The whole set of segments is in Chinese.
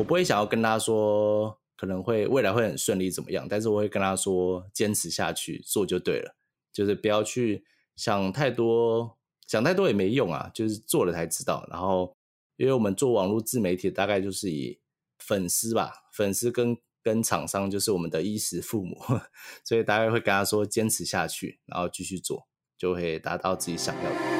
我不会想要跟他说可能会未来会很顺利怎么样，但是我会跟他说坚持下去做就对了，就是不要去想太多，想太多也没用啊，就是做了才知道。然后，因为我们做网络自媒体，大概就是以粉丝吧，粉丝跟跟厂商就是我们的衣食父母，所以大概会跟他说坚持下去，然后继续做，就会达到自己想要的。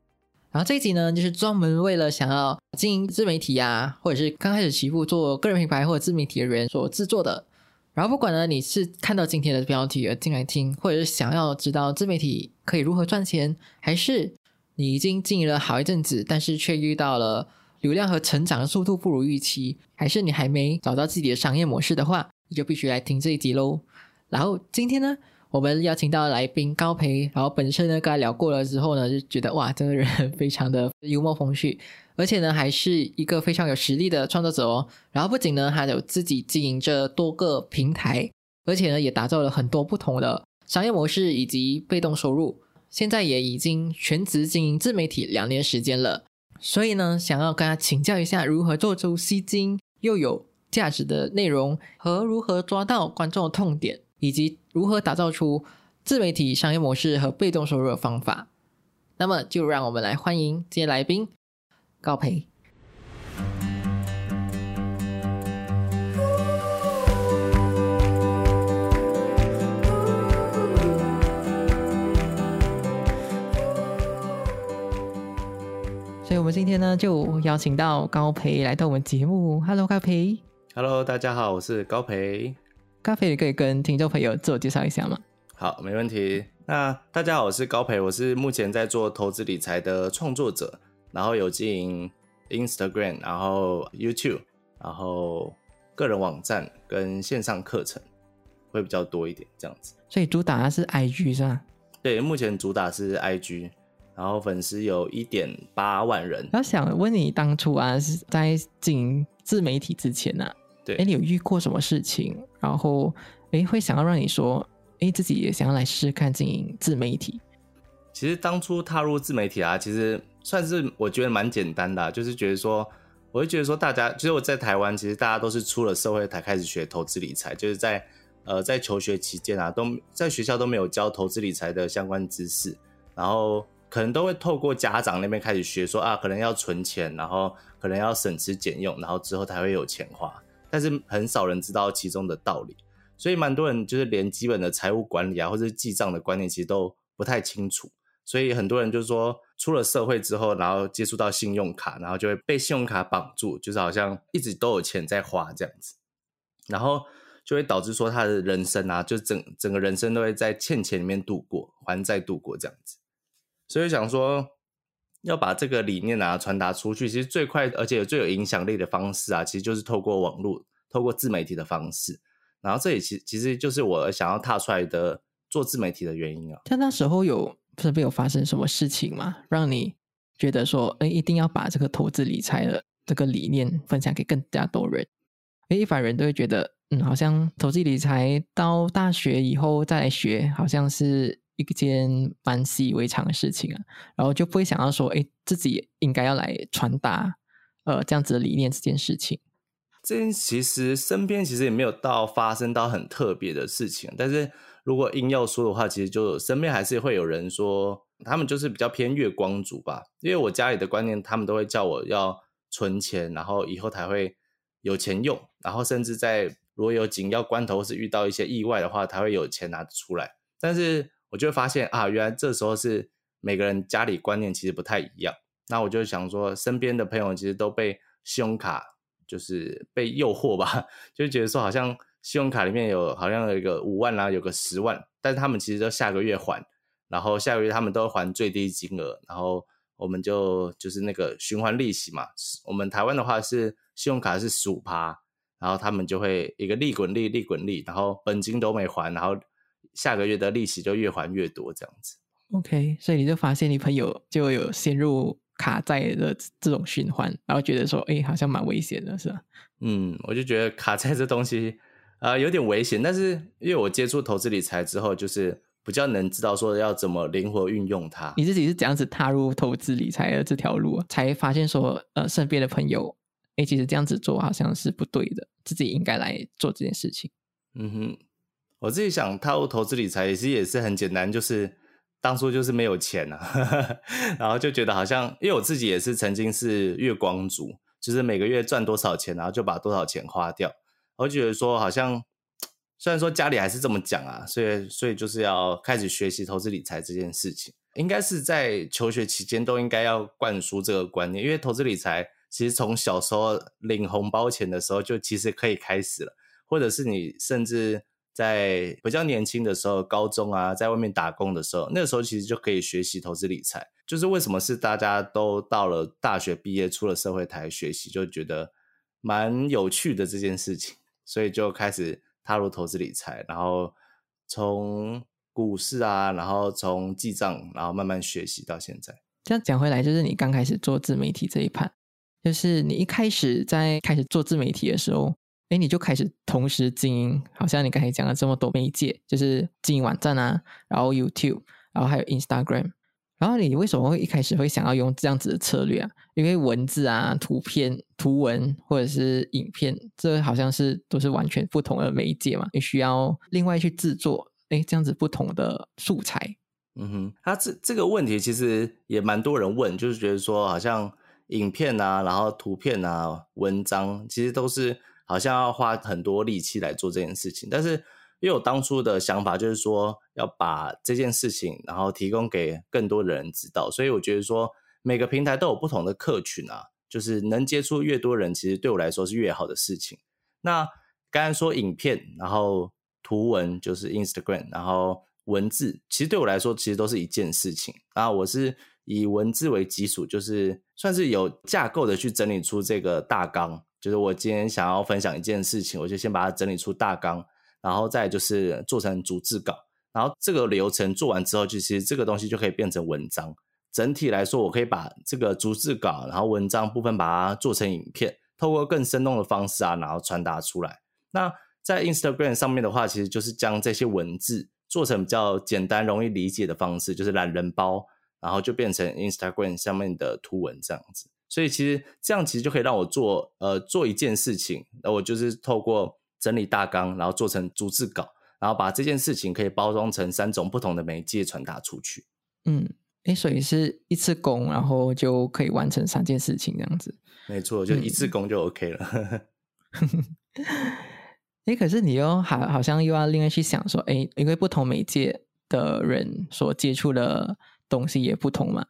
然后这一集呢，就是专门为了想要经营自媒体啊，或者是刚开始起步做个人品牌或者自媒体的人所制作的。然后不管呢你是看到今天的标题而进来听，或者是想要知道自媒体可以如何赚钱，还是你已经经营了好一阵子，但是却遇到了流量和成长的速度不如预期，还是你还没找到自己的商业模式的话，你就必须来听这一集喽。然后今天呢，我们邀请到来宾高培，然后本身呢跟他聊过了之后呢，就觉得哇，这个人 非常的幽默风趣，而且呢还是一个非常有实力的创作者哦。然后不仅呢还有自己经营着多个平台，而且呢也打造了很多不同的商业模式以及被动收入。现在也已经全职经营自媒体两年时间了，所以呢想要跟他请教一下如何做出吸睛又有价值的内容，和如何抓到观众的痛点。以及如何打造出自媒体商业模式和被动收入的方法。那么，就让我们来欢迎今天来宾高培。所以，我们今天呢，就邀请到高培来到我们节目。Hello，高培。Hello，大家好，我是高培。高培，你可以跟听众朋友自我介绍一下吗？好，没问题。那大家好，我是高培，我是目前在做投资理财的创作者，然后有经营 Instagram，然后 YouTube，然后个人网站跟线上课程会比较多一点，这样子。所以主打的是 IG 是吧？对，目前主打是 IG，然后粉丝有一点八万人。然后想问你，当初啊是在经营自媒体之前呢、啊？对，哎，你有遇过什么事情？然后，哎，会想要让你说，哎，自己也想要来试试看经营自媒体。其实当初踏入自媒体啊，其实算是我觉得蛮简单的、就是觉得说，我会觉得说，大家其实我在台湾，其实大家都是出了社会才开始学投资理财，就是在呃在求学期间啊，都在学校都没有教投资理财的相关知识，然后可能都会透过家长那边开始学说啊，可能要存钱，然后可能要省吃俭用，然后之后才会有钱花。但是很少人知道其中的道理，所以蛮多人就是连基本的财务管理啊，或者是记账的观念，其实都不太清楚。所以很多人就是说，出了社会之后，然后接触到信用卡，然后就会被信用卡绑住，就是好像一直都有钱在花这样子，然后就会导致说他的人生啊，就整整个人生都会在欠钱里面度过，还债度过这样子。所以想说。要把这个理念啊传达出去，其实最快而且最有影响力的方式啊，其实就是透过网络、透过自媒体的方式。然后这也其其实就是我想要踏出来的做自媒体的原因啊。像那时候有身边有发生什么事情吗？让你觉得说，哎，一定要把这个投资理财的这个理念分享给更加多人？哎，一般人都会觉得，嗯，好像投资理财到大学以后再来学，好像是。一件蛮习以为常的事情啊，然后就不会想要说，哎，自己应该要来传达呃这样子的理念这件事情。这件其实身边其实也没有到发生到很特别的事情，但是如果硬要说的话，其实就身边还是会有人说，他们就是比较偏月光族吧。因为我家里的观念，他们都会叫我要存钱，然后以后才会有钱用，然后甚至在如果有紧要关头或是遇到一些意外的话，才会有钱拿出来。但是我就会发现啊，原来这时候是每个人家里观念其实不太一样。那我就想说，身边的朋友其实都被信用卡就是被诱惑吧，就觉得说好像信用卡里面有好像有一个五万啦、啊，有个十万，但是他们其实都下个月还，然后下个月他们都还最低金额，然后我们就就是那个循环利息嘛。我们台湾的话是信用卡是十五趴，然后他们就会一个利滚利，利滚利，然后本金都没还，然后下个月的利息就越还越多这样子。OK，所以你就发现你朋友就有陷入卡债的这种循环，然后觉得说，哎，好像蛮危险的，是吧？嗯，我就觉得卡债这东西啊、呃有点危险，但是因为我接触投资理财之后，就是比较能知道说要怎么灵活运用它。你自己是怎样子踏入投资理财的这条路，才发现说，呃，身边的朋友，哎，其实这样子做好像是不对的，自己应该来做这件事情。嗯哼，我自己想踏入投资理财，其实也是很简单，就是当初就是没有钱啊，然后就觉得好像，因为我自己也是曾经是月光族，就是每个月赚多少钱，然后就把多少钱花掉，我觉得说好像。虽然说家里还是这么讲啊，所以所以就是要开始学习投资理财这件事情，应该是在求学期间都应该要灌输这个观念，因为投资理财其实从小时候领红包钱的时候就其实可以开始了，或者是你甚至在比较年轻的时候，高中啊，在外面打工的时候，那个时候其实就可以学习投资理财。就是为什么是大家都到了大学毕业出了社会才学习，就觉得蛮有趣的这件事情，所以就开始。踏入投资理财，然后从股市啊，然后从记账，然后慢慢学习到现在。这样讲回来，就是你刚开始做自媒体这一盘，就是你一开始在开始做自媒体的时候，哎，你就开始同时经营，好像你刚才讲了这么多媒介，就是经营网站啊，然后 YouTube，然后还有 Instagram。然后你为什么会一开始会想要用这样子的策略啊？因为文字啊、图片、图文或者是影片，这好像是都是完全不同的媒介嘛，你需要另外去制作，哎，这样子不同的素材。嗯哼，他这这个问题其实也蛮多人问，就是觉得说好像影片啊，然后图片啊、文章，其实都是好像要花很多力气来做这件事情，但是。因为我当初的想法就是说，要把这件事情，然后提供给更多的人知道，所以我觉得说，每个平台都有不同的客群啊，就是能接触越多人，其实对我来说是越好的事情。那刚才说影片，然后图文就是 Instagram，然后文字，其实对我来说其实都是一件事情。然后我是以文字为基础，就是算是有架构的去整理出这个大纲，就是我今天想要分享一件事情，我就先把它整理出大纲。然后再就是做成逐字稿，然后这个流程做完之后，就其实这个东西就可以变成文章。整体来说，我可以把这个逐字稿，然后文章部分把它做成影片，透过更生动的方式啊，然后传达出来。那在 Instagram 上面的话，其实就是将这些文字做成比较简单、容易理解的方式，就是懒人包，然后就变成 Instagram 上面的图文这样子。所以其实这样其实就可以让我做呃做一件事情，那我就是透过。整理大纲，然后做成逐字稿，然后把这件事情可以包装成三种不同的媒介传达出去。嗯，哎，所以是一次工，然后就可以完成三件事情这样子。没错，就一次工就 OK 了。哎，可是你又好，好像又要另外去想说，哎，因为不同媒介的人所接触的东西也不同嘛。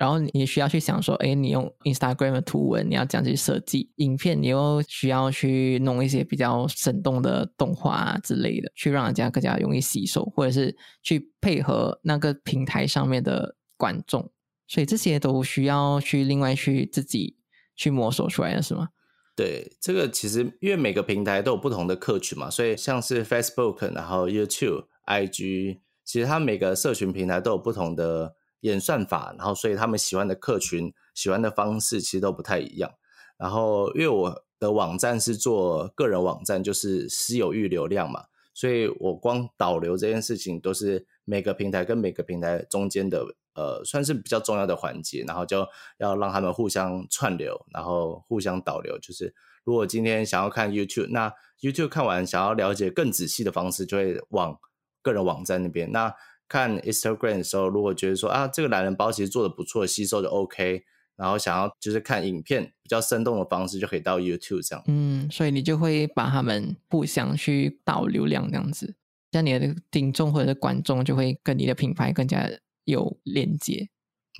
然后你需要去想说，哎，你用 Instagram 的图文，你要这样去设计影片，你又需要去弄一些比较生动的动画之类的，去让人家更加容易吸收，或者是去配合那个平台上面的观众，所以这些都需要去另外去自己去摸索出来的是吗？对，这个其实因为每个平台都有不同的客群嘛，所以像是 Facebook，然后 YouTube、IG，其实它每个社群平台都有不同的。演算法，然后所以他们喜欢的客群、喜欢的方式其实都不太一样。然后因为我的网站是做个人网站，就是私有域流量嘛，所以我光导流这件事情都是每个平台跟每个平台中间的呃，算是比较重要的环节。然后就要让他们互相串流，然后互相导流。就是如果今天想要看 YouTube，那 YouTube 看完想要了解更仔细的方式，就会往个人网站那边。那看 Instagram 的时候，如果觉得说啊，这个懒人包其实做的不错，吸收就 OK，然后想要就是看影片比较生动的方式，就可以到 YouTube 这样。嗯，所以你就会把他们互相去导流量这样子，像你的听众或者是观众就会跟你的品牌更加有连接。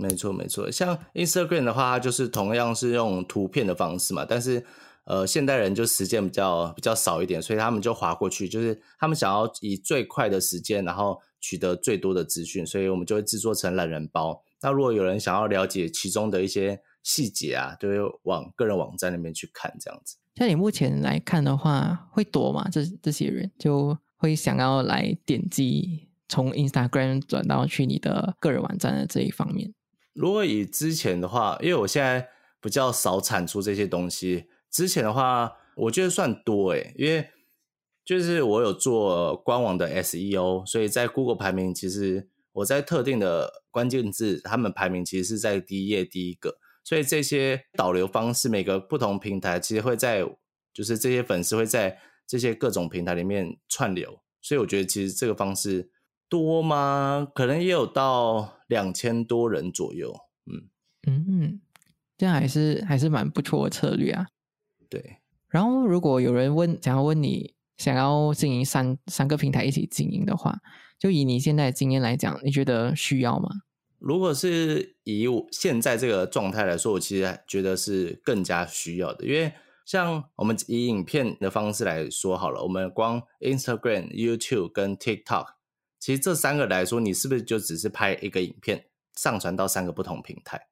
没错，没错。像 Instagram 的话，它就是同样是用图片的方式嘛，但是呃，现代人就时间比较比较少一点，所以他们就划过去，就是他们想要以最快的时间，然后取得最多的资讯，所以我们就会制作成懒人包。那如果有人想要了解其中的一些细节啊，就会往个人网站那边去看这样子。像你目前来看的话，会多吗？这这些人就会想要来点击从 Instagram 转到去你的个人网站的这一方面。如果以之前的话，因为我现在比较少产出这些东西，之前的话，我觉得算多诶，因为就是我有做官网的 SEO，所以在 Google 排名，其实我在特定的关键字，他们排名其实是在第一页第一个，所以这些导流方式，每个不同平台其实会在，就是这些粉丝会在这些各种平台里面串流，所以我觉得其实这个方式多吗？可能也有到两千多人左右，嗯嗯，这样还是还是蛮不错的策略啊。对。然后如果有人问，想要问你想要经营三三个平台一起经营的话，就以你现在的经验来讲，你觉得需要吗？如果是以我现在这个状态来说，我其实觉得是更加需要的，因为像我们以影片的方式来说好了，我们光 Instagram、YouTube 跟 TikTok，其实这三个来说，你是不是就只是拍一个影片上传到三个不同平台？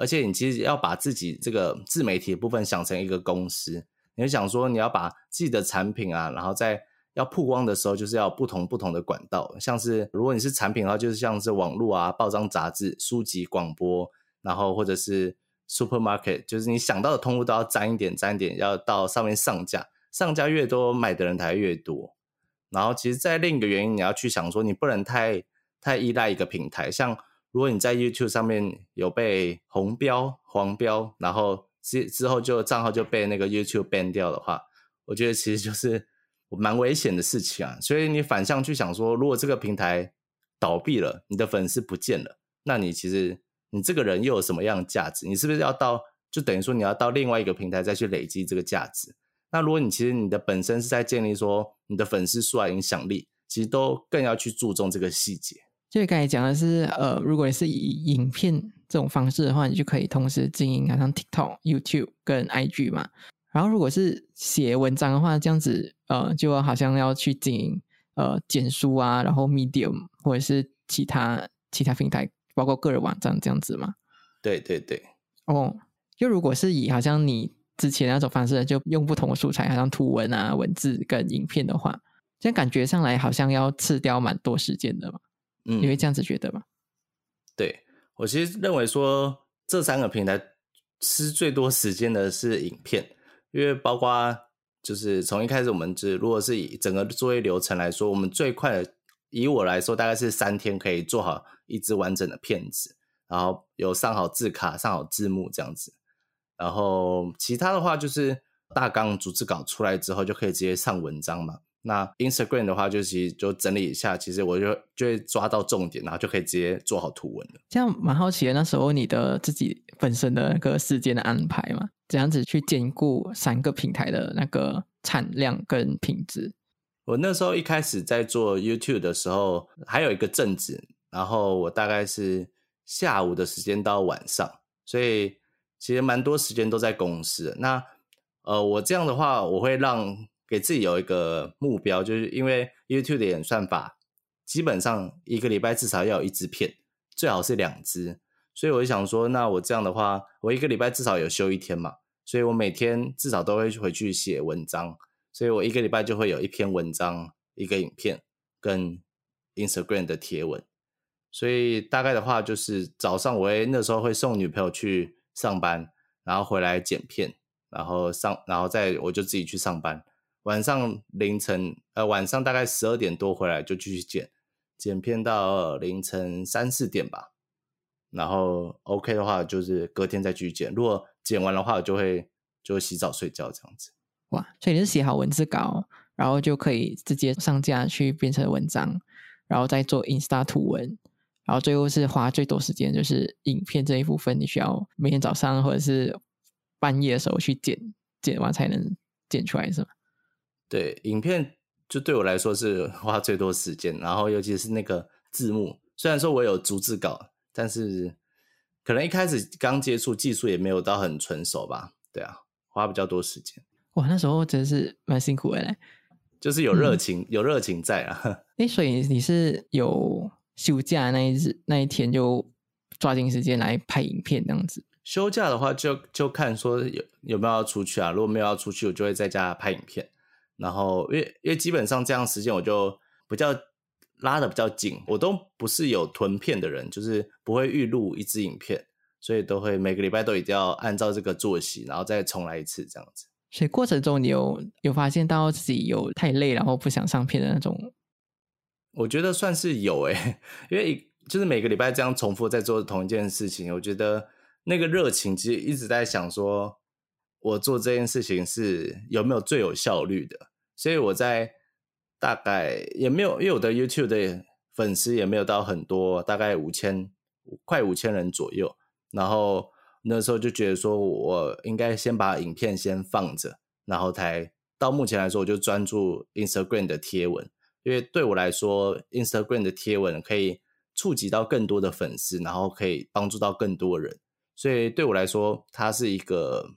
而且你其实要把自己这个自媒体的部分想成一个公司，你想说你要把自己的产品啊，然后在要曝光的时候，就是要不同不同的管道，像是如果你是产品的话，就是像是网络啊、报章、杂志、书籍、广播，然后或者是 supermarket，就是你想到的通路都要沾一点、沾一点，要到上面上架，上架越多，买的人才越多。然后其实，在另一个原因，你要去想说，你不能太太依赖一个平台，像。如果你在 YouTube 上面有被红标、黄标，然后之之后就账号就被那个 YouTube ban 掉的话，我觉得其实就是蛮危险的事情啊。所以你反向去想说，如果这个平台倒闭了，你的粉丝不见了，那你其实你这个人又有什么样的价值？你是不是要到就等于说你要到另外一个平台再去累积这个价值？那如果你其实你的本身是在建立说你的粉丝数啊、影响力，其实都更要去注重这个细节。就刚才讲的是，呃，如果你是以影片这种方式的话，你就可以同时经营，好像 TikTok、YouTube 跟 IG 嘛。然后如果是写文章的话，这样子，呃，就好像要去经营，呃，简书啊，然后 Medium 或者是其他其他平台，包括个人网站这样子嘛。对对对。哦，就如果是以好像你之前那种方式，就用不同的素材，好像图文啊、文字跟影片的话，这样感觉上来好像要吃掉蛮多时间的嘛。你会这样子觉得吗？对我其实认为说这三个平台吃最多时间的是影片，因为包括就是从一开始我们只如果是以整个作业流程来说，我们最快的以我来说大概是三天可以做好一支完整的片子，然后有上好字卡、上好字幕这样子，然后其他的话就是大纲、组织稿出来之后就可以直接上文章嘛。那 Instagram 的话，就其实就整理一下，其实我就就会抓到重点，然后就可以直接做好图文了。这样蛮好奇的，那时候你的自己本身的那个时间的安排嘛，怎样子去兼顾三个平台的那个产量跟品质？我那时候一开始在做 YouTube 的时候，还有一个正职，然后我大概是下午的时间到晚上，所以其实蛮多时间都在公司。那呃，我这样的话，我会让。给自己有一个目标，就是因为 YouTube 的演算法，基本上一个礼拜至少要有一支片，最好是两支。所以我就想说，那我这样的话，我一个礼拜至少有休一天嘛，所以我每天至少都会回去写文章，所以我一个礼拜就会有一篇文章、一个影片跟 Instagram 的贴文。所以大概的话，就是早上我会那时候会送女朋友去上班，然后回来剪片，然后上，然后再我就自己去上班。晚上凌晨，呃，晚上大概十二点多回来就继续剪，剪片到凌晨三四点吧。然后 OK 的话，就是隔天再继续剪。如果剪完的话，我就会就会洗澡睡觉这样子。哇，所以你是写好文字稿，然后就可以直接上架去变成文章，然后再做 Insta 图文，然后最后是花最多时间就是影片这一部分，你需要每天早上或者是半夜的时候去剪，剪完才能剪出来，是吗？对，影片就对我来说是 花最多时间，然后尤其是那个字幕，虽然说我有逐字稿，但是可能一开始刚接触技术也没有到很纯熟吧。对啊，花比较多时间。哇，那时候真是蛮辛苦的嘞。就是有热情，有热情在啊。哎，所以你是有休假那一日那一天就抓紧时间来拍影片这样子。休假的话，就就看说有有没有要出去啊。如果没有要出去，我就会在家拍影片。然后，因为因为基本上这样时间我就比较拉的比较紧，我都不是有囤片的人，就是不会预录一支影片，所以都会每个礼拜都一定要按照这个作息，然后再重来一次这样子。所以过程中你有有发现到自己有太累，然后不想上片的那种？我觉得算是有诶，因为就是每个礼拜这样重复在做同一件事情，我觉得那个热情其实一直在想说，我做这件事情是有没有最有效率的。所以我在大概也没有，因为我的 YouTube 的粉丝也没有到很多，大概五千快五千人左右，然后。那时候就觉得说，我应该先把影片先放着，然后才到目前来说，我就专注 Instagram 的贴文，因为对我来说，Instagram 的贴文可以触及到更多的粉丝，然后可以帮助到更多人，所以对我来说，它是一个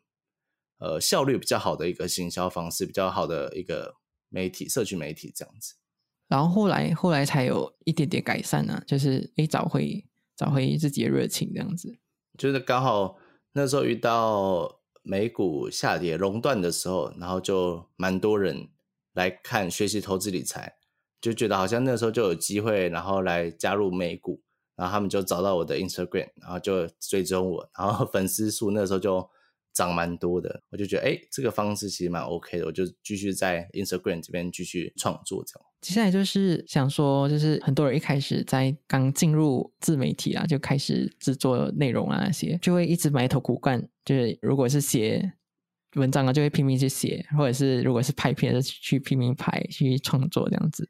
呃效率比较好的一个行销方式，比较好的一个媒体社区媒体这样子。然后后来后来才有一点点改善呢，就是诶找回找回自己的热情这样子。就是刚好那时候遇到美股下跌熔断的时候，然后就蛮多人来看学习投资理财，就觉得好像那时候就有机会，然后来加入美股，然后他们就找到我的 Instagram，然后就追踪我，然后粉丝数那时候就。涨蛮多的，我就觉得哎，这个方式其实蛮 OK 的，我就继续在 Instagram 这边继续创作这样。接下来就是想说，就是很多人一开始在刚进入自媒体啊，就开始制作内容啊那些，就会一直埋头苦干，就是如果是写文章啊，就会拼命去写，或者是如果是拍片，就去拼命拍去创作这样子。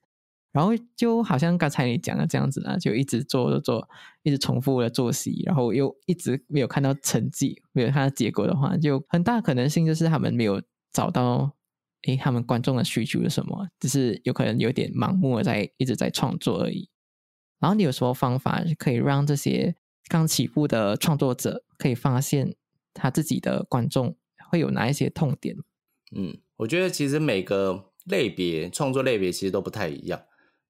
然后就好像刚才你讲的这样子啊，就一直做做做，一直重复的作息，然后又一直没有看到成绩，没有看到结果的话，就很大可能性就是他们没有找到，诶，他们观众的需求是什么，只是有可能有点盲目的在一直在创作而已。然后你有什么方法可以让这些刚起步的创作者可以发现他自己的观众会有哪一些痛点？嗯，我觉得其实每个类别创作类别其实都不太一样。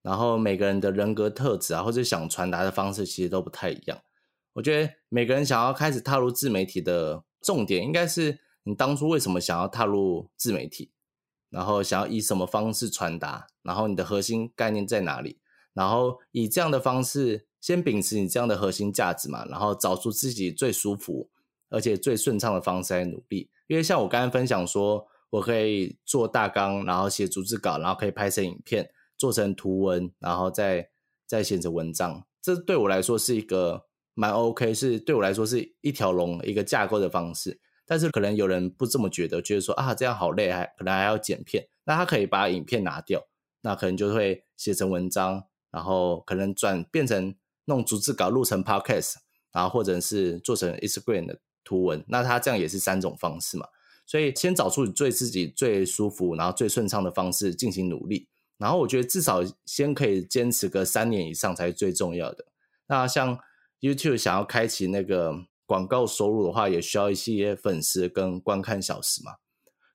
然后每个人的人格特质啊，或者想传达的方式，其实都不太一样。我觉得每个人想要开始踏入自媒体的重点，应该是你当初为什么想要踏入自媒体，然后想要以什么方式传达，然后你的核心概念在哪里，然后以这样的方式先秉持你这样的核心价值嘛，然后找出自己最舒服而且最顺畅的方式来努力。因为像我刚才分享说，我可以做大纲，然后写逐字稿，然后可以拍成影片。做成图文，然后再再写成文章，这对我来说是一个蛮 OK，是对我来说是一条龙一个架构的方式。但是可能有人不这么觉得，觉得说啊这样好累，还可能还要剪片。那他可以把影片拿掉，那可能就会写成文章，然后可能转变成弄逐字稿录成 Podcast，然后或者是做成 Instagram 的图文。那他这样也是三种方式嘛。所以先找出你最自己最舒服，然后最顺畅的方式进行努力。然后我觉得至少先可以坚持个三年以上才是最重要的。那像 YouTube 想要开启那个广告收入的话，也需要一些粉丝跟观看小时嘛。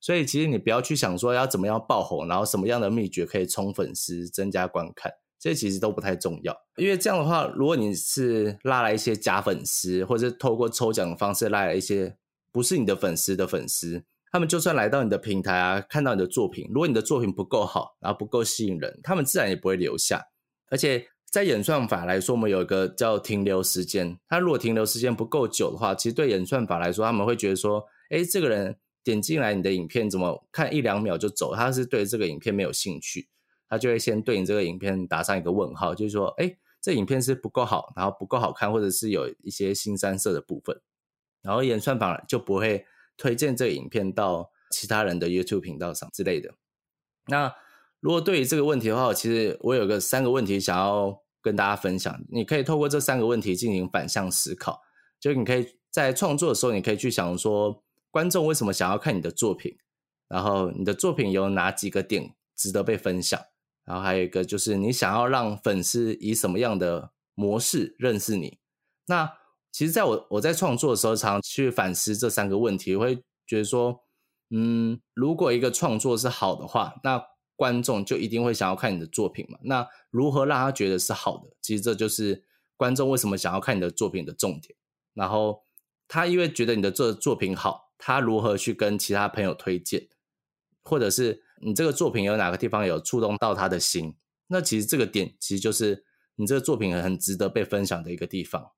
所以其实你不要去想说要怎么样爆红，然后什么样的秘诀可以冲粉丝、增加观看，这其实都不太重要。因为这样的话，如果你是拉来一些假粉丝，或者透过抽奖的方式拉来一些不是你的粉丝的粉丝。他们就算来到你的平台啊，看到你的作品，如果你的作品不够好，然后不够吸引人，他们自然也不会留下。而且在演算法来说，我们有一个叫停留时间。他如果停留时间不够久的话，其实对演算法来说，他们会觉得说，哎，这个人点进来你的影片，怎么看一两秒就走？他是对这个影片没有兴趣，他就会先对你这个影片打上一个问号，就是说，哎，这影片是不够好，然后不够好看，或者是有一些新三色的部分，然后演算法就不会。推荐这个影片到其他人的 YouTube 频道上之类的。那如果对于这个问题的话，其实我有个三个问题想要跟大家分享。你可以透过这三个问题进行反向思考，就你可以在创作的时候，你可以去想说，观众为什么想要看你的作品？然后你的作品有哪几个点值得被分享？然后还有一个就是你想要让粉丝以什么样的模式认识你？那其实，在我我在创作的时候，常去反思这三个问题，会觉得说，嗯，如果一个创作是好的话，那观众就一定会想要看你的作品嘛。那如何让他觉得是好的？其实这就是观众为什么想要看你的作品的重点。然后他因为觉得你的这作品好，他如何去跟其他朋友推荐，或者是你这个作品有哪个地方有触动到他的心？那其实这个点其实就是你这个作品很值得被分享的一个地方。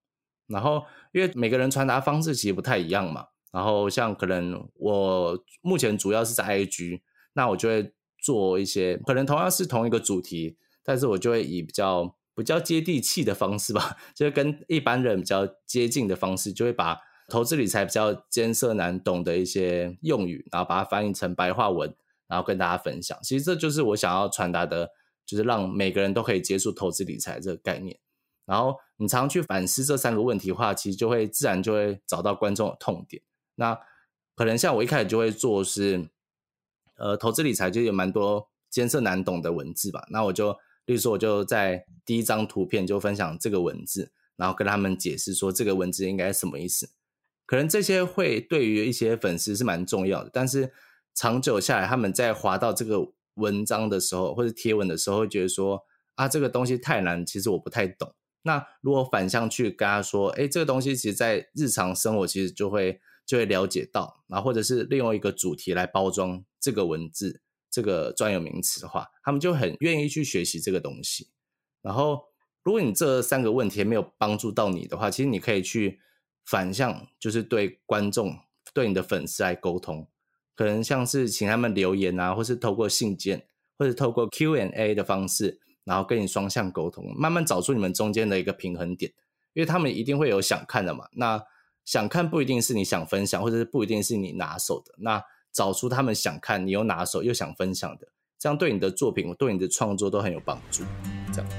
然后，因为每个人传达方式其实不太一样嘛。然后，像可能我目前主要是在 IG，那我就会做一些可能同样是同一个主题，但是我就会以比较比较接地气的方式吧，就是跟一般人比较接近的方式，就会把投资理财比较艰涩难懂的一些用语，然后把它翻译成白话文，然后跟大家分享。其实这就是我想要传达的，就是让每个人都可以接触投资理财这个概念。然后你常去反思这三个问题的话，其实就会自然就会找到观众的痛点。那可能像我一开始就会做是，呃，投资理财就有蛮多艰涩难懂的文字吧。那我就，例如说，我就在第一张图片就分享这个文字，然后跟他们解释说这个文字应该什么意思。可能这些会对于一些粉丝是蛮重要的，但是长久下来，他们在滑到这个文章的时候或者贴文的时候，会觉得说啊，这个东西太难，其实我不太懂。那如果反向去跟他说，哎，这个东西其实，在日常生活其实就会就会了解到，然后或者是利用一个主题来包装这个文字、这个专有名词的话，他们就很愿意去学习这个东西。然后，如果你这三个问题没有帮助到你的话，其实你可以去反向，就是对观众、对你的粉丝来沟通，可能像是请他们留言啊，或是透过信件，或者透过 Q&A 的方式。然后跟你双向沟通，慢慢找出你们中间的一个平衡点，因为他们一定会有想看的嘛。那想看不一定是你想分享，或者是不一定是你拿手的。那找出他们想看，你又拿手又想分享的，这样对你的作品、对你的创作都很有帮助。这样。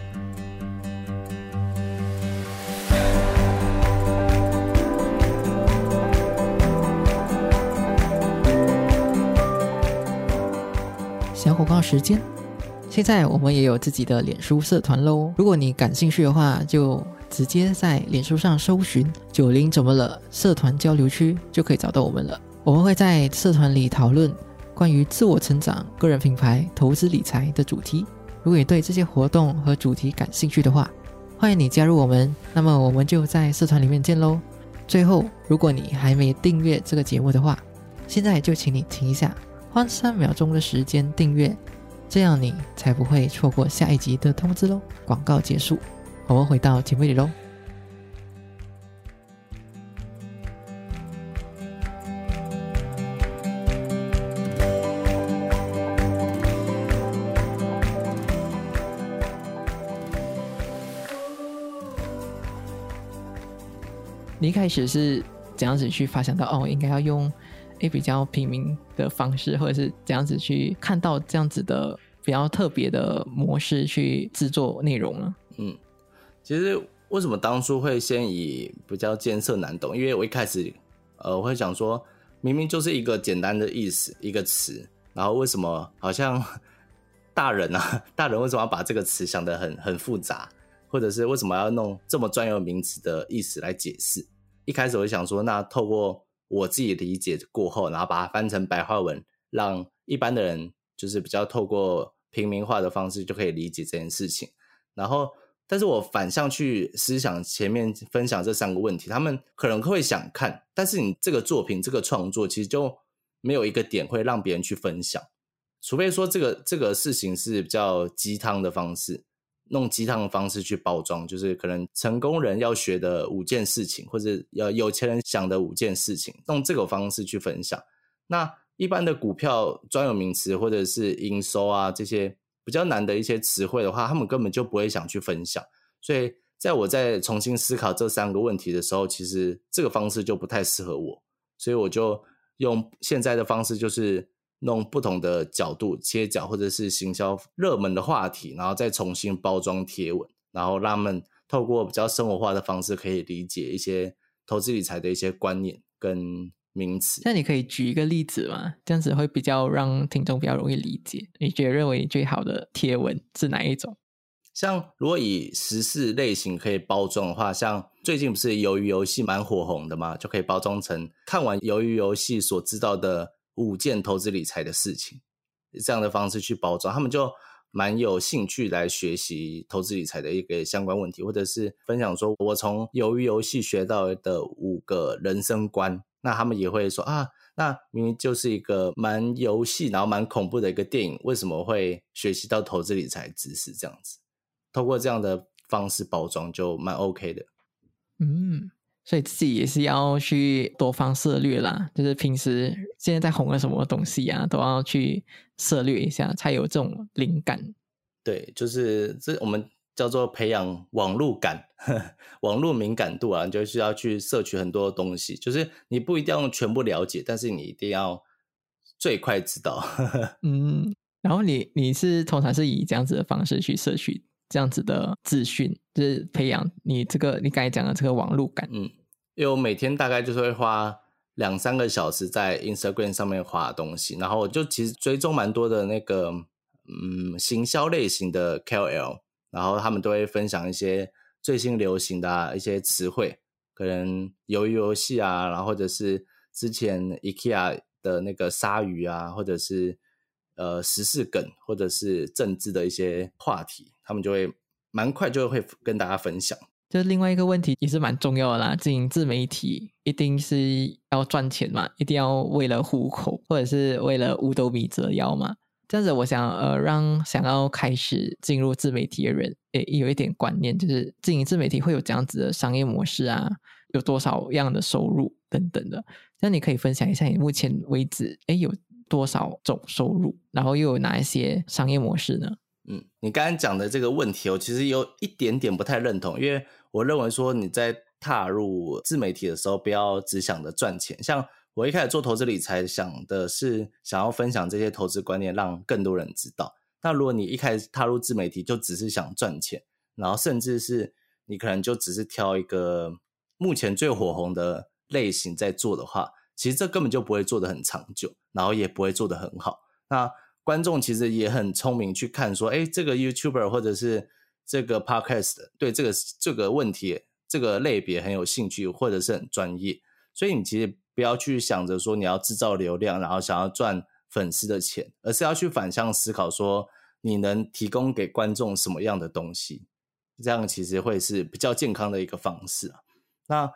小广告时间。现在我们也有自己的脸书社团喽，如果你感兴趣的话，就直接在脸书上搜寻“九零怎么了”社团交流区，就可以找到我们了。我们会在社团里讨论关于自我成长、个人品牌、投资理财的主题。如果你对这些活动和主题感兴趣的话，欢迎你加入我们。那么我们就在社团里面见喽。最后，如果你还没订阅这个节目的话，现在就请你停一下，花三秒钟的时间订阅。这样你才不会错过下一集的通知喽。广告结束，我们回到节目里喽。你一开始是怎样子去发想到哦，应该要用？也比较平民的方式，或者是怎样子去看到这样子的比较特别的模式去制作内容呢？嗯，其实为什么当初会先以比较艰涩难懂？因为我一开始呃，我会想说，明明就是一个简单的意思一个词，然后为什么好像大人啊，大人为什么要把这个词想得很很复杂，或者是为什么要弄这么专有名词的意思来解释？一开始我就想说，那透过我自己理解过后，然后把它翻成白话文，让一般的人就是比较透过平民化的方式就可以理解这件事情。然后，但是我反向去思想前面分享这三个问题，他们可能会想看，但是你这个作品这个创作其实就没有一个点会让别人去分享，除非说这个这个事情是比较鸡汤的方式。弄鸡汤的方式去包装，就是可能成功人要学的五件事情，或者要有钱人想的五件事情，用这个方式去分享。那一般的股票专有名词或者是营收啊这些比较难的一些词汇的话，他们根本就不会想去分享。所以在我在重新思考这三个问题的时候，其实这个方式就不太适合我，所以我就用现在的方式，就是。弄不同的角度切角，或者是行销热门的话题，然后再重新包装贴文，然后让他们透过比较生活化的方式，可以理解一些投资理财的一些观念跟名词。那你可以举一个例子吗？这样子会比较让听众比较容易理解。你觉得认为最好的贴文是哪一种？像如果以时事类型可以包装的话，像最近不是鱿鱼游戏蛮火红的嘛，就可以包装成看完鱿鱼游戏所知道的。五件投资理财的事情，这样的方式去包装，他们就蛮有兴趣来学习投资理财的一个相关问题，或者是分享说我从鱿鱼游戏学到的五个人生观，那他们也会说啊，那明明就是一个蛮游戏，然后蛮恐怖的一个电影，为什么会学习到投资理财知识？这样子，通过这样的方式包装就蛮 OK 的。嗯。所以自己也是要去多方涉略啦，就是平时现在在红了什么东西啊，都要去涉略一下，才有这种灵感。对，就是这我们叫做培养网络感、网络敏感度啊，就需要去摄取很多东西。就是你不一定要全部了解，但是你一定要最快知道。嗯，然后你你是通常是以这样子的方式去摄取。这样子的资讯，就是培养你这个你刚才讲的这个网络感。嗯，因为我每天大概就是会花两三个小时在 Instagram 上面画东西，然后我就其实追踪蛮多的那个嗯行销类型的 KOL，然后他们都会分享一些最新流行的一些词汇，可能鱿鱼游戏啊，然后或者是之前 IKEA 的那个鲨鱼啊，或者是。呃，时事梗或者是政治的一些话题，他们就会蛮快就会跟大家分享。就另外一个问题也是蛮重要的啦，经营自媒体一定是要赚钱嘛，一定要为了糊口或者是为了五斗米折腰嘛。这样子，我想呃，让想要开始进入自媒体的人，诶，有一点观念，就是经营自媒体会有这样子的商业模式啊，有多少样的收入等等的。那你可以分享一下你目前为止，诶，有。多少种收入，然后又有哪一些商业模式呢？嗯，你刚刚讲的这个问题，我其实有一点点不太认同，因为我认为说你在踏入自媒体的时候，不要只想着赚钱。像我一开始做投资理财，想的是想要分享这些投资观念，让更多人知道。那如果你一开始踏入自媒体，就只是想赚钱，然后甚至是你可能就只是挑一个目前最火红的类型在做的话。其实这根本就不会做的很长久，然后也不会做的很好。那观众其实也很聪明，去看说，哎，这个 YouTuber 或者是这个 Podcast 对这个这个问题、这个类别很有兴趣，或者是很专业。所以你其实不要去想着说你要制造流量，然后想要赚粉丝的钱，而是要去反向思考说，你能提供给观众什么样的东西？这样其实会是比较健康的一个方式啊。那。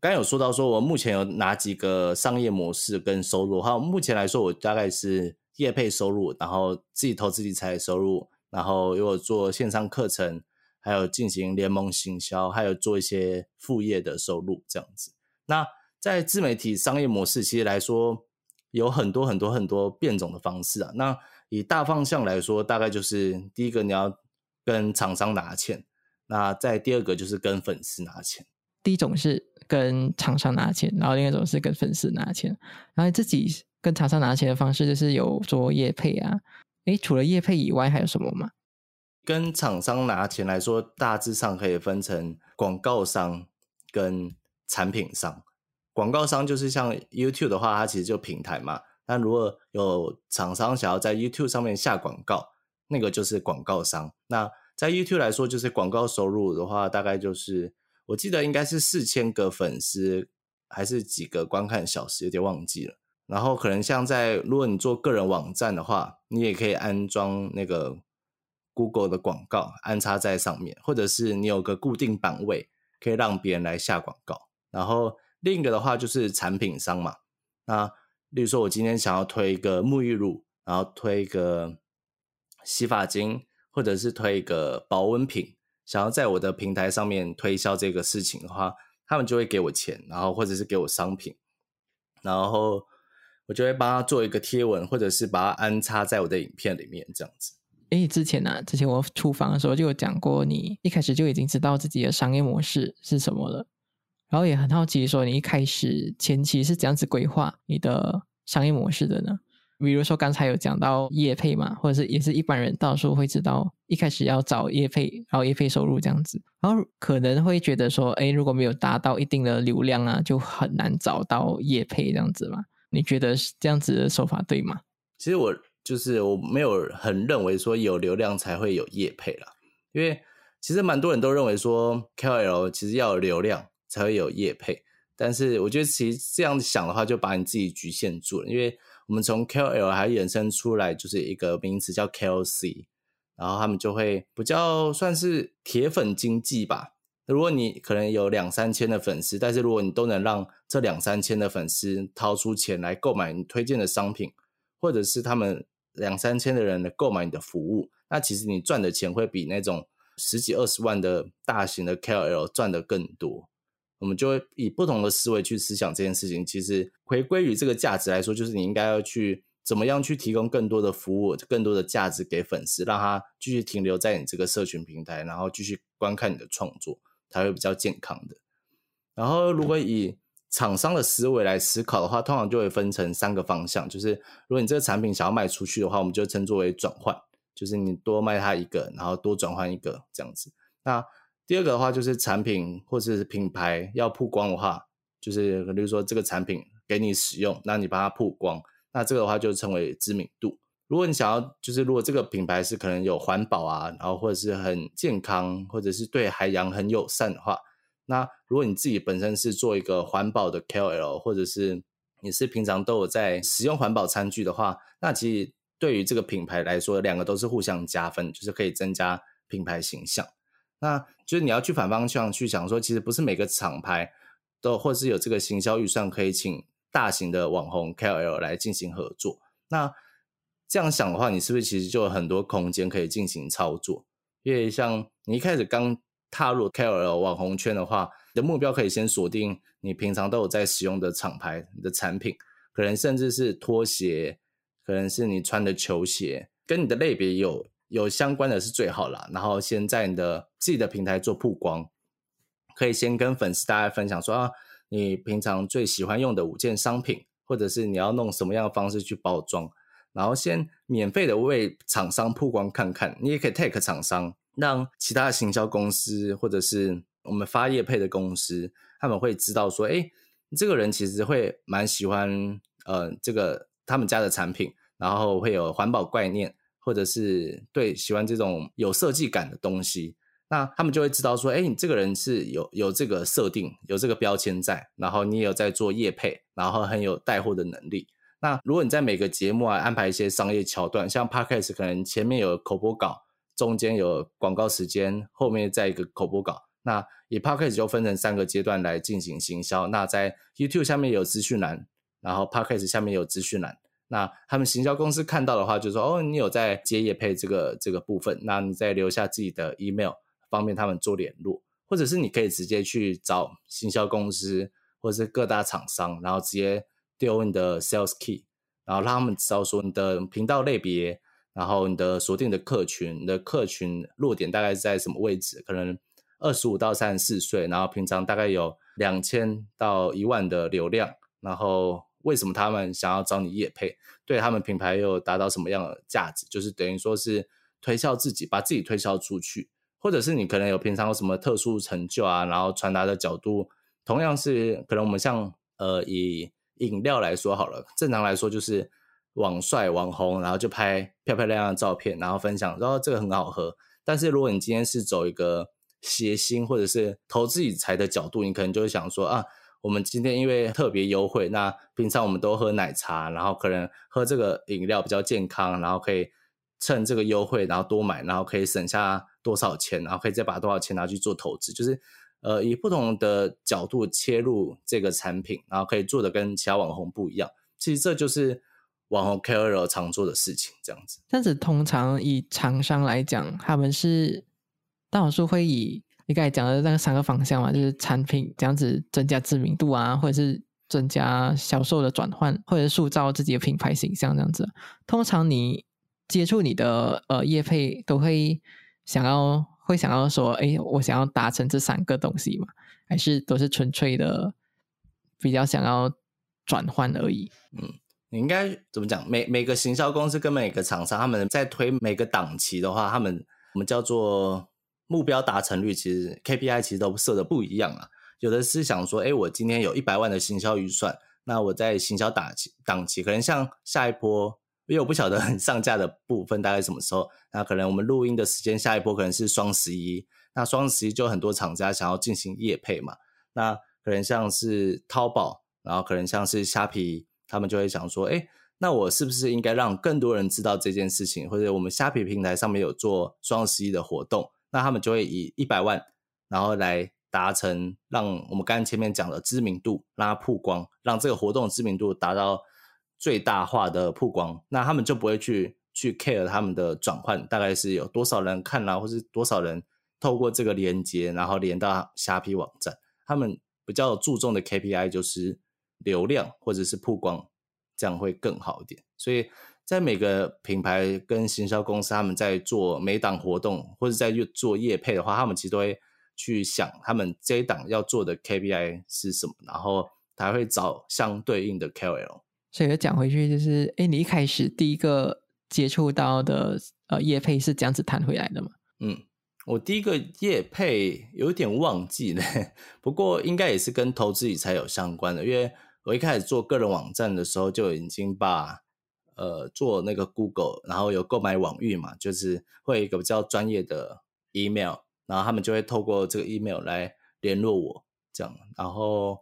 刚有说到，说我目前有哪几个商业模式跟收入？哈，目前来说，我大概是业配收入，然后自己投资理财收入，然后有做线上课程，还有进行联盟行销，还有做一些副业的收入这样子。那在自媒体商业模式，其实来说有很多很多很多变种的方式啊。那以大方向来说，大概就是第一个你要跟厂商拿钱，那再第二个就是跟粉丝拿钱。第一种是跟厂商拿钱，然后另一种是跟粉丝拿钱。然后自己跟厂商拿钱的方式就是有做业配啊。诶，除了业配以外，还有什么吗？跟厂商拿钱来说，大致上可以分成广告商跟产品商。广告商就是像 YouTube 的话，它其实就平台嘛。那如果有厂商想要在 YouTube 上面下广告，那个就是广告商。那在 YouTube 来说，就是广告收入的话，大概就是。我记得应该是四千个粉丝，还是几个观看小时，有点忘记了。然后可能像在如果你做个人网站的话，你也可以安装那个 Google 的广告，安插在上面，或者是你有个固定版位，可以让别人来下广告。然后另一个的话就是产品商嘛，那例如说我今天想要推一个沐浴露，然后推一个洗发精，或者是推一个保温瓶。想要在我的平台上面推销这个事情的话，他们就会给我钱，然后或者是给我商品，然后我就会帮他做一个贴文，或者是把它安插在我的影片里面，这样子。哎，之前呢，之前我出访的时候就有讲过，你一开始就已经知道自己的商业模式是什么了，然后也很好奇，说你一开始前期是怎样子规划你的商业模式的呢？比如说刚才有讲到业配嘛，或者是也是一般人到时候会知道一开始要找业配，然后业配收入这样子，然后可能会觉得说，哎，如果没有达到一定的流量啊，就很难找到业配这样子嘛？你觉得是这样子的手法对吗？其实我就是我没有很认为说有流量才会有业配啦，因为其实蛮多人都认为说 KOL 其实要有流量才会有业配，但是我觉得其实这样想的话，就把你自己局限住了，因为我们从 KOL 还衍生出来就是一个名词叫 KOC，然后他们就会比较算是铁粉经济吧。如果你可能有两三千的粉丝，但是如果你都能让这两三千的粉丝掏出钱来购买你推荐的商品，或者是他们两三千的人来购买你的服务，那其实你赚的钱会比那种十几二十万的大型的 KOL 赚的更多。我们就会以不同的思维去思想这件事情。其实回归于这个价值来说，就是你应该要去怎么样去提供更多的服务、更多的价值给粉丝，让他继续停留在你这个社群平台，然后继续观看你的创作。才会比较健康的。然后，如果以厂商的思维来思考的话，通常就会分成三个方向。就是如果你这个产品想要卖出去的话，我们就称作为转换，就是你多卖它一个，然后多转换一个这样子。那第二个的话，就是产品或者是品牌要曝光的话，就是比如说这个产品给你使用，那你把它曝光，那这个的话就称为知名度。如果你想要，就是如果这个品牌是可能有环保啊，然后或者是很健康，或者是对海洋很友善的话，那如果你自己本身是做一个环保的 KOL，或者是你是平常都有在使用环保餐具的话，那其实对于这个品牌来说，两个都是互相加分，就是可以增加品牌形象。那就是你要去反方向去想说，其实不是每个厂牌都或是有这个行销预算可以请大型的网红 KOL 来进行合作。那这样想的话，你是不是其实就有很多空间可以进行操作？因为像你一开始刚踏入 KOL 网红圈的话，你的目标可以先锁定你平常都有在使用的厂牌你的产品，可能甚至是拖鞋，可能是你穿的球鞋，跟你的类别有有相关的是最好啦。然后先在你的自己的平台做曝光，可以先跟粉丝大家分享说啊，你平常最喜欢用的五件商品，或者是你要弄什么样的方式去包装。然后先免费的为厂商曝光看看，你也可以 take 厂商，让其他的行销公司或者是我们发业配的公司，他们会知道说，哎，这个人其实会蛮喜欢呃这个他们家的产品，然后会有环保概念，或者是对喜欢这种有设计感的东西，那他们就会知道说，哎，你这个人是有有这个设定，有这个标签在，然后你也有在做业配，然后很有带货的能力。那如果你在每个节目啊安排一些商业桥段，像 Podcast 可能前面有口播稿，中间有广告时间，后面再一个口播稿。那以 Podcast 就分成三个阶段来进行行销。那在 YouTube 下面有资讯栏，然后 Podcast 下面有资讯栏。那他们行销公司看到的话，就说哦，你有在接业配这个这个部分，那你再留下自己的 email，方便他们做联络，或者是你可以直接去找行销公司或者是各大厂商，然后直接。丢你的 sales key，然后让他们知道说你的频道类别，然后你的锁定的客群，你的客群落点大概在什么位置？可能二十五到三十四岁，然后平常大概有两千到一万的流量，然后为什么他们想要找你业配？对他们品牌又达到什么样的价值？就是等于说是推销自己，把自己推销出去，或者是你可能有平常有什么特殊成就啊，然后传达的角度，同样是可能我们像呃以。饮料来说好了，正常来说就是网帅网红，然后就拍漂漂亮亮的照片，然后分享，然后这个很好喝。但是如果你今天是走一个谐星或者是投资理财的角度，你可能就会想说啊，我们今天因为特别优惠，那平常我们都喝奶茶，然后可能喝这个饮料比较健康，然后可以趁这个优惠，然后多买，然后可以省下多少钱，然后可以再把多少钱拿去做投资，就是。呃，以不同的角度切入这个产品，然后可以做的跟其他网红不一样。其实这就是网红 KOL 常做的事情，这样子。但是，通常以厂商来讲，他们是大多数会以你刚才讲的那三个方向嘛，就是产品这样子增加知名度啊，或者是增加销售的转换，或者塑造自己的品牌形象这样子。通常你接触你的呃业配，都会想要。会想要说，哎，我想要达成这三个东西嘛？还是都是纯粹的比较想要转换而已？嗯，你应该怎么讲？每每个行销公司跟每个厂商，他们在推每个档期的话，他们我们叫做目标达成率，其实 KPI 其实都设的不一样啊。有的是想说，哎，我今天有一百万的行销预算，那我在行销档期档期，可能像下一波。因为我不晓得上架的部分大概什么时候，那可能我们录音的时间，下一波可能是双十一，那双十一就很多厂家想要进行夜配嘛，那可能像是淘宝，然后可能像是虾皮，他们就会想说，哎，那我是不是应该让更多人知道这件事情？或者我们虾皮平台上面有做双十一的活动，那他们就会以一百万，然后来达成让我们刚才前面讲的知名度，让它曝光，让这个活动知名度达到最大化的曝光，那他们就不会去去 care 他们的转换大概是有多少人看啦，或是多少人透过这个连接，然后连到虾皮网站，他们。比较注重的 KPI 就是流量或者是曝光，这样会更好一点。所以在每个品牌跟行销公司，他们在做每档活动或者在做业配的话，他们其实都会去想他们这一档要做的 KPI 是什么，然后才会找相对应的 KOL。所以讲回去就是，哎，你一开始第一个接触到的呃业配是这样子谈回来的吗？嗯。我第一个业配有点忘记了，不过应该也是跟投资理财有相关的，因为我一开始做个人网站的时候就已经把呃做那个 Google，然后有购买网域嘛，就是会有一个比较专业的 email，然后他们就会透过这个 email 来联络我，这样，然后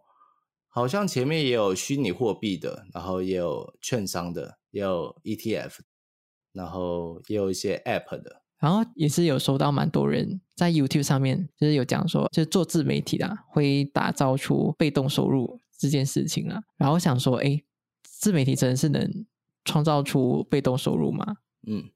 好像前面也有虚拟货币的，然后也有券商的，也有 ETF，然后也有一些 App 的。然后也是有收到蛮多人在 YouTube 上面，就是有讲说，就是做自媒体的会打造出被动收入这件事情啊。然后想说，哎，自媒体真的是能创造出被动收入吗？嗯，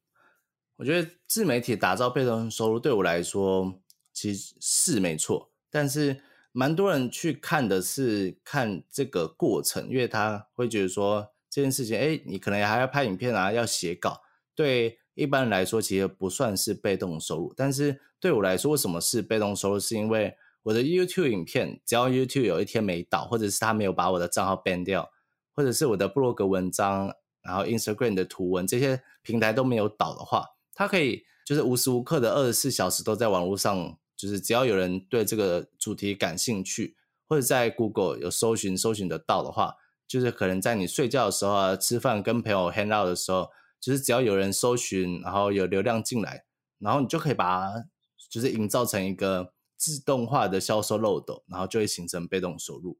我觉得自媒体打造被动收入对我来说其实是没错，但是蛮多人去看的是看这个过程，因为他会觉得说这件事情，哎，你可能还要拍影片啊，要写稿，对。一般来说，其实不算是被动收入，但是对我来说，为什么是被动收入？是因为我的 YouTube 影片，只要 YouTube 有一天没导，或者是他没有把我的账号 ban 掉，或者是我的部落格文章，然后 Instagram 的图文这些平台都没有导的话，它可以就是无时无刻的二十四小时都在网络上，就是只要有人对这个主题感兴趣，或者在 Google 有搜寻搜寻得到的话，就是可能在你睡觉的时候啊，吃饭跟朋友 hang out 的时候。就是只要有人搜寻，然后有流量进来，然后你就可以把它就是营造成一个自动化的销售漏斗，然后就会形成被动收入。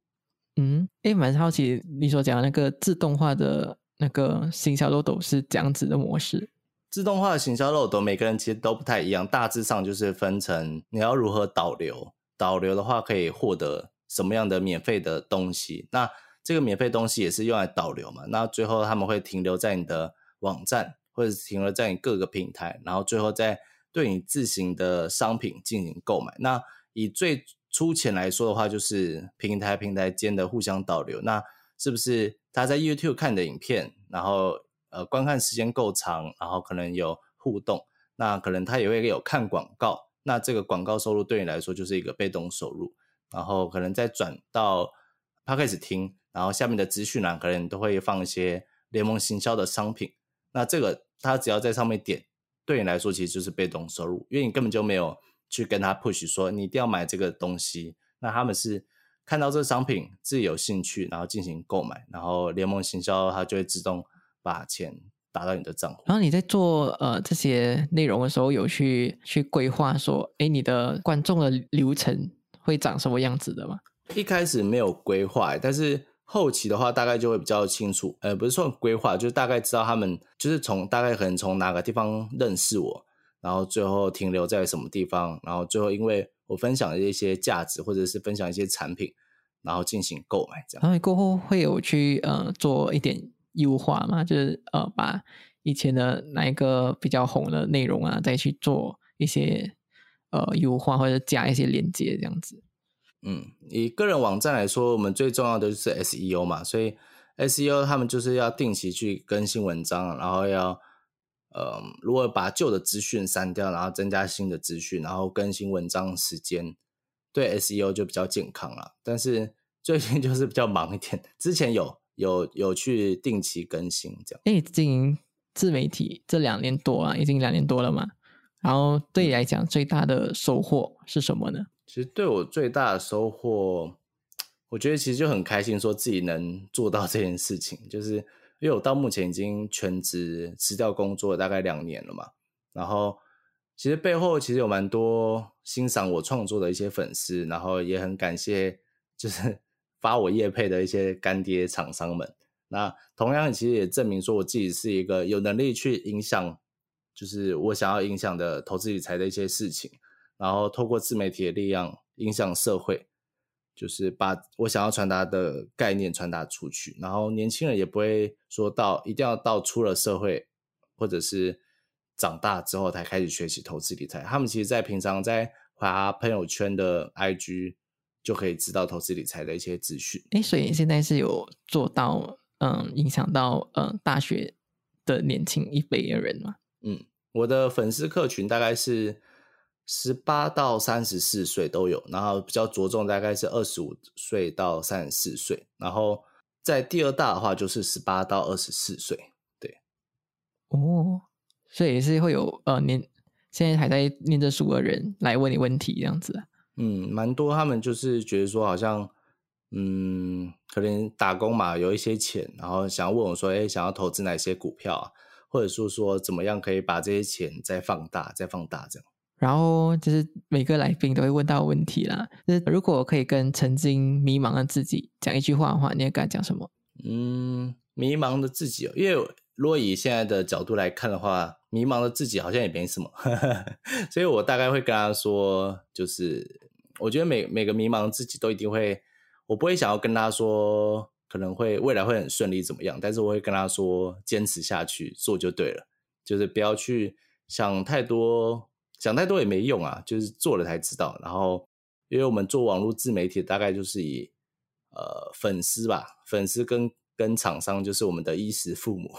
嗯，哎，蛮好奇你所讲的那个自动化的那个行销漏斗是这样子的模式。自动化的行销漏斗，每个人其实都不太一样，大致上就是分成你要如何导流，导流的话可以获得什么样的免费的东西，那这个免费东西也是用来导流嘛，那最后他们会停留在你的。网站或者停留在你各个平台，然后最后再对你自行的商品进行购买。那以最粗浅来说的话，就是平台平台间的互相导流。那是不是他在 YouTube 看的影片，然后呃观看时间够长，然后可能有互动，那可能他也会有看广告。那这个广告收入对你来说就是一个被动收入。然后可能再转到他开始听，然后下面的资讯栏可能都会放一些联盟行销的商品。那这个他只要在上面点，对你来说其实就是被动收入，因为你根本就没有去跟他 push 说你一定要买这个东西。那他们是看到这个商品自己有兴趣，然后进行购买，然后联盟行销它就会自动把钱打到你的账户。然后你在做呃这些内容的时候，有去去规划说，哎，你的观众的流程会长什么样子的吗？一开始没有规划，但是。后期的话，大概就会比较清楚，呃，不是说规划，就是大概知道他们就是从大概可能从哪个地方认识我，然后最后停留在什么地方，然后最后因为我分享的一些价值或者是分享一些产品，然后进行购买这样。然后过后会有去呃做一点优化嘛，就是呃把以前的哪一个比较红的内容啊，再去做一些呃优化或者加一些链接这样子。嗯，以个人网站来说，我们最重要的就是 SEO 嘛，所以 SEO 他们就是要定期去更新文章，然后要呃，如果把旧的资讯删掉，然后增加新的资讯，然后更新文章时间，对 SEO 就比较健康了。但是最近就是比较忙一点，之前有有有去定期更新这样。哎，经营自媒体这两年多啊，已经两年多了嘛，然后对你来讲最大的收获是什么呢？其实对我最大的收获，我觉得其实就很开心，说自己能做到这件事情。就是因为我到目前已经全职辞掉工作大概两年了嘛，然后其实背后其实有蛮多欣赏我创作的一些粉丝，然后也很感谢，就是 发我业配的一些干爹厂商们。那同样，其实也证明说我自己是一个有能力去影响，就是我想要影响的投资理财的一些事情，然后透过自媒体的力量影响社会，就是把我想要传达的概念传达出去。然后年轻人也不会说到一定要到出了社会，或者是长大之后才开始学习投资理财。他们其实，在平常在发朋友圈的 IG 就可以知道投资理财的一些资讯。哎，所以现在是有做到。嗯，影响到嗯大学的年轻一辈的人吗。嗯，我的粉丝客群大概是十八到三十四岁都有，然后比较着重大概是二十五岁到三十四岁，然后在第二大的话就是十八到二十四岁。对，哦，所以也是会有呃年现在还在念着书的人来问你问题这样子。嗯，蛮多，他们就是觉得说好像。嗯，可能打工嘛，有一些钱，然后想要问我说，哎，想要投资哪些股票啊？或者是说，怎么样可以把这些钱再放大、再放大这样？然后就是每个来宾都会问到问题啦。就是如果我可以跟曾经迷茫的自己讲一句话的话，你会敢讲什么？嗯，迷茫的自己，因为如果以现在的角度来看的话，迷茫的自己好像也没什么，所以我大概会跟他说，就是我觉得每每个迷茫的自己都一定会。我不会想要跟他说可能会未来会很顺利怎么样，但是我会跟他说坚持下去做就对了，就是不要去想太多，想太多也没用啊，就是做了才知道。然后，因为我们做网络自媒体，大概就是以呃粉丝吧，粉丝跟跟厂商就是我们的衣食父母，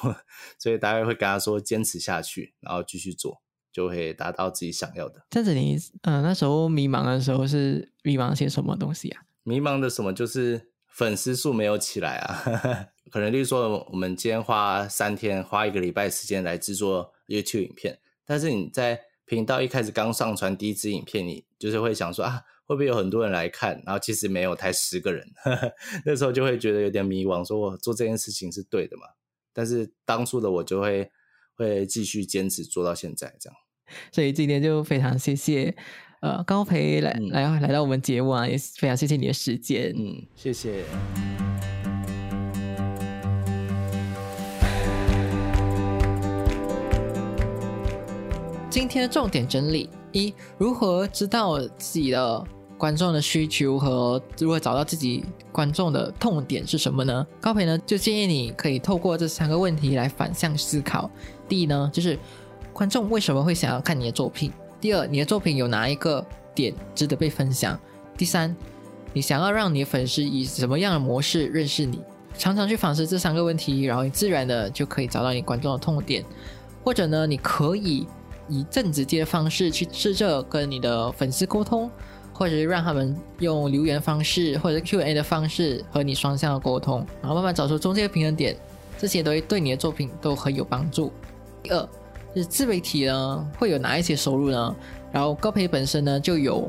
所以大概会跟他说坚持下去，然后继续做，就会达到自己想要的。这样子，你嗯那时候迷茫的时候是迷茫些什么东西啊？迷茫的什么就是粉丝数没有起来啊，可能例如说我们今天花三天花一个礼拜时间来制作 YouTube 影片，但是你在频道一开始刚上传第一支影片，你就是会想说啊会不会有很多人来看，然后其实没有，才十个人，那时候就会觉得有点迷惘，说我做这件事情是对的嘛？但是当初的我就会会继续坚持做到现在这样，所以今天就非常谢谢。呃，高培来来来到我们节目啊，也非常谢谢你的时间。嗯，谢谢。今天的重点整理：一、如何知道自己的观众的需求和如何找到自己观众的痛点是什么呢？高培呢就建议你可以透过这三个问题来反向思考。第一呢，就是观众为什么会想要看你的作品？第二，你的作品有哪一个点值得被分享？第三，你想要让你的粉丝以什么样的模式认识你？常常去反思这三个问题，然后你自然的就可以找到你观众的痛点。或者呢，你可以以正直接的方式去试着跟你的粉丝沟通，或者是让他们用留言方式或者 Q&A 的方式和你双向的沟通，然后慢慢找出中间的平衡点，这些都会对你的作品都很有帮助。第二。就是自媒体呢会有哪一些收入呢？然后高培本身呢就有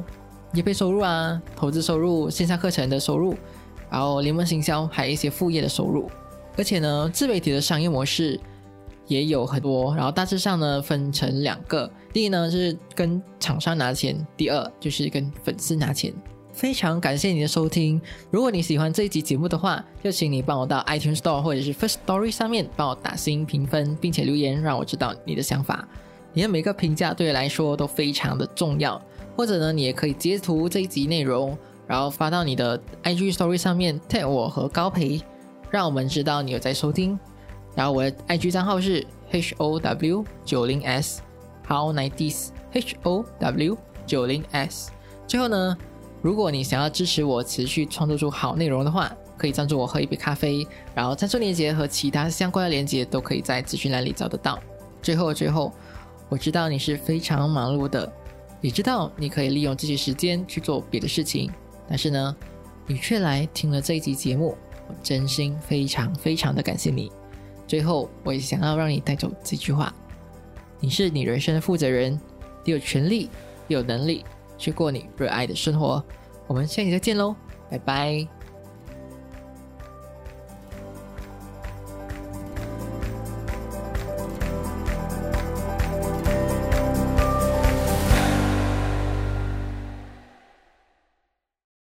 业配收入啊、投资收入、线下课程的收入，然后联盟行销，还有一些副业的收入。而且呢，自媒体的商业模式也有很多，然后大致上呢分成两个：第一呢是跟厂商拿钱，第二就是跟粉丝拿钱。非常感谢你的收听。如果你喜欢这一集节目的话，就请你帮我到 iTunes Store 或者是 First Story 上面帮我打新评分，并且留言让我知道你的想法。你的每个评价对我来说都非常的重要。或者呢，你也可以截图这一集内容，然后发到你的 IG Story 上面 tag 我和高培，让我们知道你有在收听。然后我的 IG 账号是 H O W 九零 S How Nice H O W 九零 S。最后呢。如果你想要支持我持续创作出好内容的话，可以赞助我喝一杯咖啡，然后赞助链接和其他相关的链接都可以在资讯栏里找得到。最后，最后，我知道你是非常忙碌的，也知道你可以利用这些时间去做别的事情，但是呢，你却来听了这一集节目，我真心非常非常的感谢你。最后，我也想要让你带走这句话：你是你人生的负责人，你有权利，有能力。去过你热爱的生活，我们下期再见喽，拜拜。